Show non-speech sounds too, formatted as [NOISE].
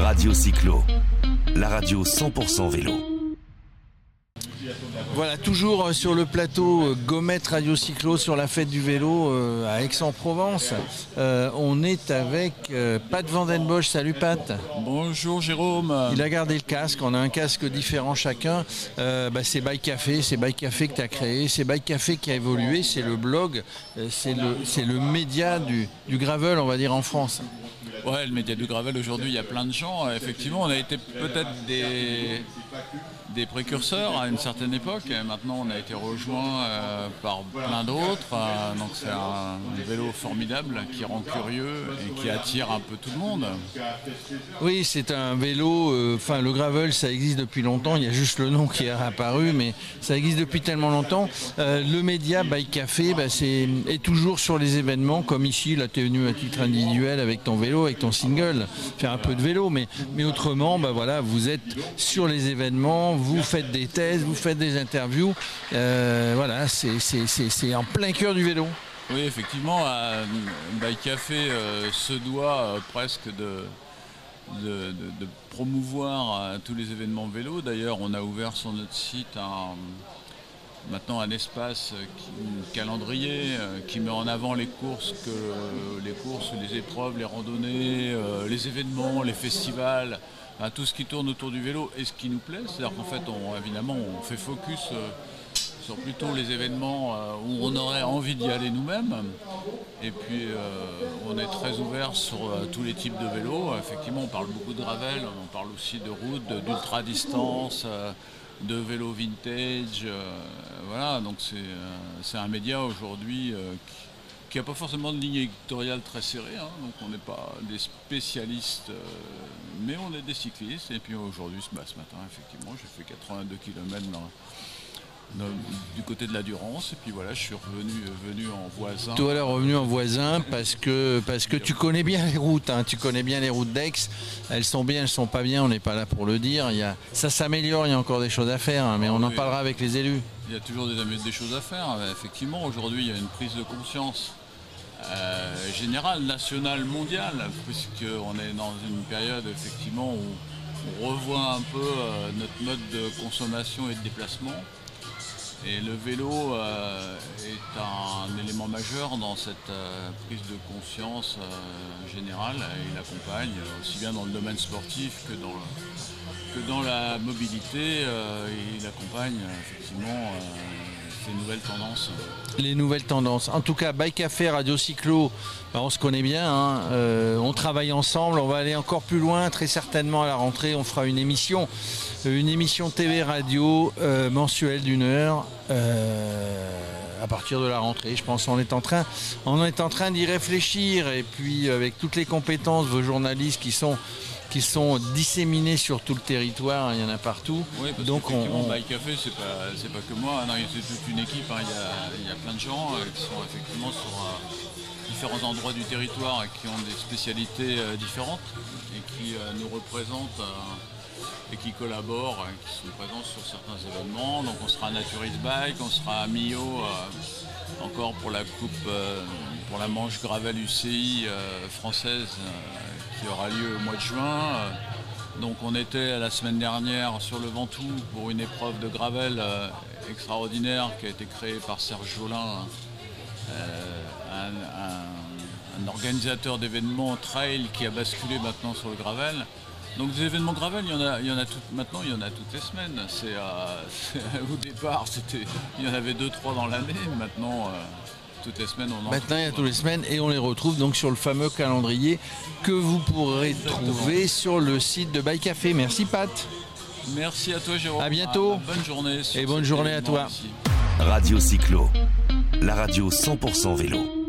Radio Cyclo, la radio 100% vélo. Voilà, toujours euh, sur le plateau euh, Gomet Radio Cyclo sur la fête du vélo euh, à Aix-en-Provence. Euh, on est avec euh, Pat Vandenbosch. Salut Pat. Bonjour Jérôme. Il a gardé le casque, on a un casque différent chacun. Euh, bah, c'est Bike Café, c'est Bike Café que tu as créé, c'est Bike Café qui a évolué, c'est le blog, c'est le, c'est le média du, du gravel, on va dire, en France. Ouais, le média du gravel aujourd'hui, il y a plein de gens. Effectivement, on a été peut-être des, des précurseurs à une certaine époque. Et maintenant, on a été rejoint euh, par plein d'autres. Euh, donc c'est un vélo formidable qui rend curieux et qui attire un peu tout le monde. Oui, c'est un vélo, euh, enfin le gravel ça existe depuis longtemps, il y a juste le nom qui est apparu, mais ça existe depuis tellement longtemps. Le média Bike Café bah, c'est, est toujours sur les événements, comme ici, là tu es venu à titre individuel avec ton vélo, avec ton single, faire un peu de vélo, mais, mais autrement, bah, voilà, vous êtes sur les événements, vous faites des thèses, vous faites des interviews, Euh, voilà, c'est, en plein cœur du vélo. Oui, effectivement, euh, Bike Café euh, se doit euh, presque de- de promouvoir euh, tous les événements vélo. D'ailleurs, on a ouvert sur notre site un- maintenant un espace, euh, calendrier euh, qui met en avant les courses, que, les courses, les épreuves, les randonnées, euh, les événements, les festivals. tout ce qui tourne autour du vélo et ce qui nous plaît, c'est-à-dire qu'en fait, évidemment, on fait focus euh, sur plutôt les événements euh, où on aurait envie d'y aller nous-mêmes. Et puis euh, on est très ouvert sur euh, tous les types de vélos. Effectivement, on parle beaucoup de gravel, on parle aussi de route, de- d'ultra distance, euh, de vélo vintage. euh, voilà, donc c'est euh, c'est un média aujourd'hui euh, qui n'a pas forcément de ligne éditoriale très serrée. hein. donc on n'est pas des spécialistes, mais on est des cyclistes. Et puis aujourd'hui, bah, ce matin, effectivement, j'ai fait 82 km dans- du côté de la Durance. Et puis voilà, je suis revenu venu en voisin. Toi, là, revenu en voisin parce que, parce que tu connais bien les routes, hein, tu connais bien les routes d'Aix. Elles sont bien, elles sont pas bien, on n'est pas là pour le dire. Il y a, ça s'améliore, il y a encore des choses à faire, hein, mais on en parlera avec les élus. Il y a toujours des, des choses à faire. Euh, Effectivement, aujourd'hui, il y a une prise de conscience euh, générale, nationale, mondiale, puisqu'on est dans une période effectivement où on revoit un peu euh, notre mode de consommation et de déplacement. Et le vélo euh, est un élément majeur dans cette euh, prise de conscience euh, générale. Il accompagne aussi bien dans le domaine sportif que dans, que dans la mobilité. il accompagne effectivement ces nouvelles tendances. Les nouvelles tendances. En tout cas, Bike Café, Radio Cyclo, bah, on se connaît bien, hein, euh, on travaille ensemble, on va aller encore plus loin, très certainement à la rentrée, on fera une émission, une émission TV radio euh, mensuelle d'une heure. euh, à partir de la rentrée, je pense, on est en train, on est en train d'y réfléchir et puis avec toutes les compétences, vos journalistes qui sont qui sont disséminés sur tout le territoire, il y en a partout. Oui, parce Donc on, Bike Café, c'est pas, c'est pas que moi, non, c'est toute une équipe. hein. Il, y a, il y a plein de gens euh, qui sont effectivement sur euh, différents endroits du territoire et qui ont des spécialités euh, différentes et qui nous représentent et qui collaborent, euh, qui sont présents sur certains événements. Donc on sera à Naturist Bike, on sera à Millau euh, encore pour la coupe, euh, pour la manche Gravel UCI euh, française qui aura lieu au mois de juin. Donc on était la semaine dernière sur le Ventoux pour une épreuve de gravel extraordinaire qui a été créée par Serge Jolin, un- un organisateur d'événements trail qui a basculé maintenant sur le gravel. Donc des événements gravel, il y en a, il y en a tout- maintenant il y en a toutes les semaines. C'est, euh, [LAUGHS] au départ c'était, il y en avait deux trois dans l'année, maintenant euh, toutes les semaines on en Maintenant, il y a trouve. tous les semaines et on les retrouve donc sur le fameux calendrier que vous pourrez trouver sur le site de Bike Café. Merci Pat. Merci à toi Jérôme. À bientôt. Ah, bonne journée. Et bonne journée à toi. ici. Radio Cyclo, la radio 100% vélo.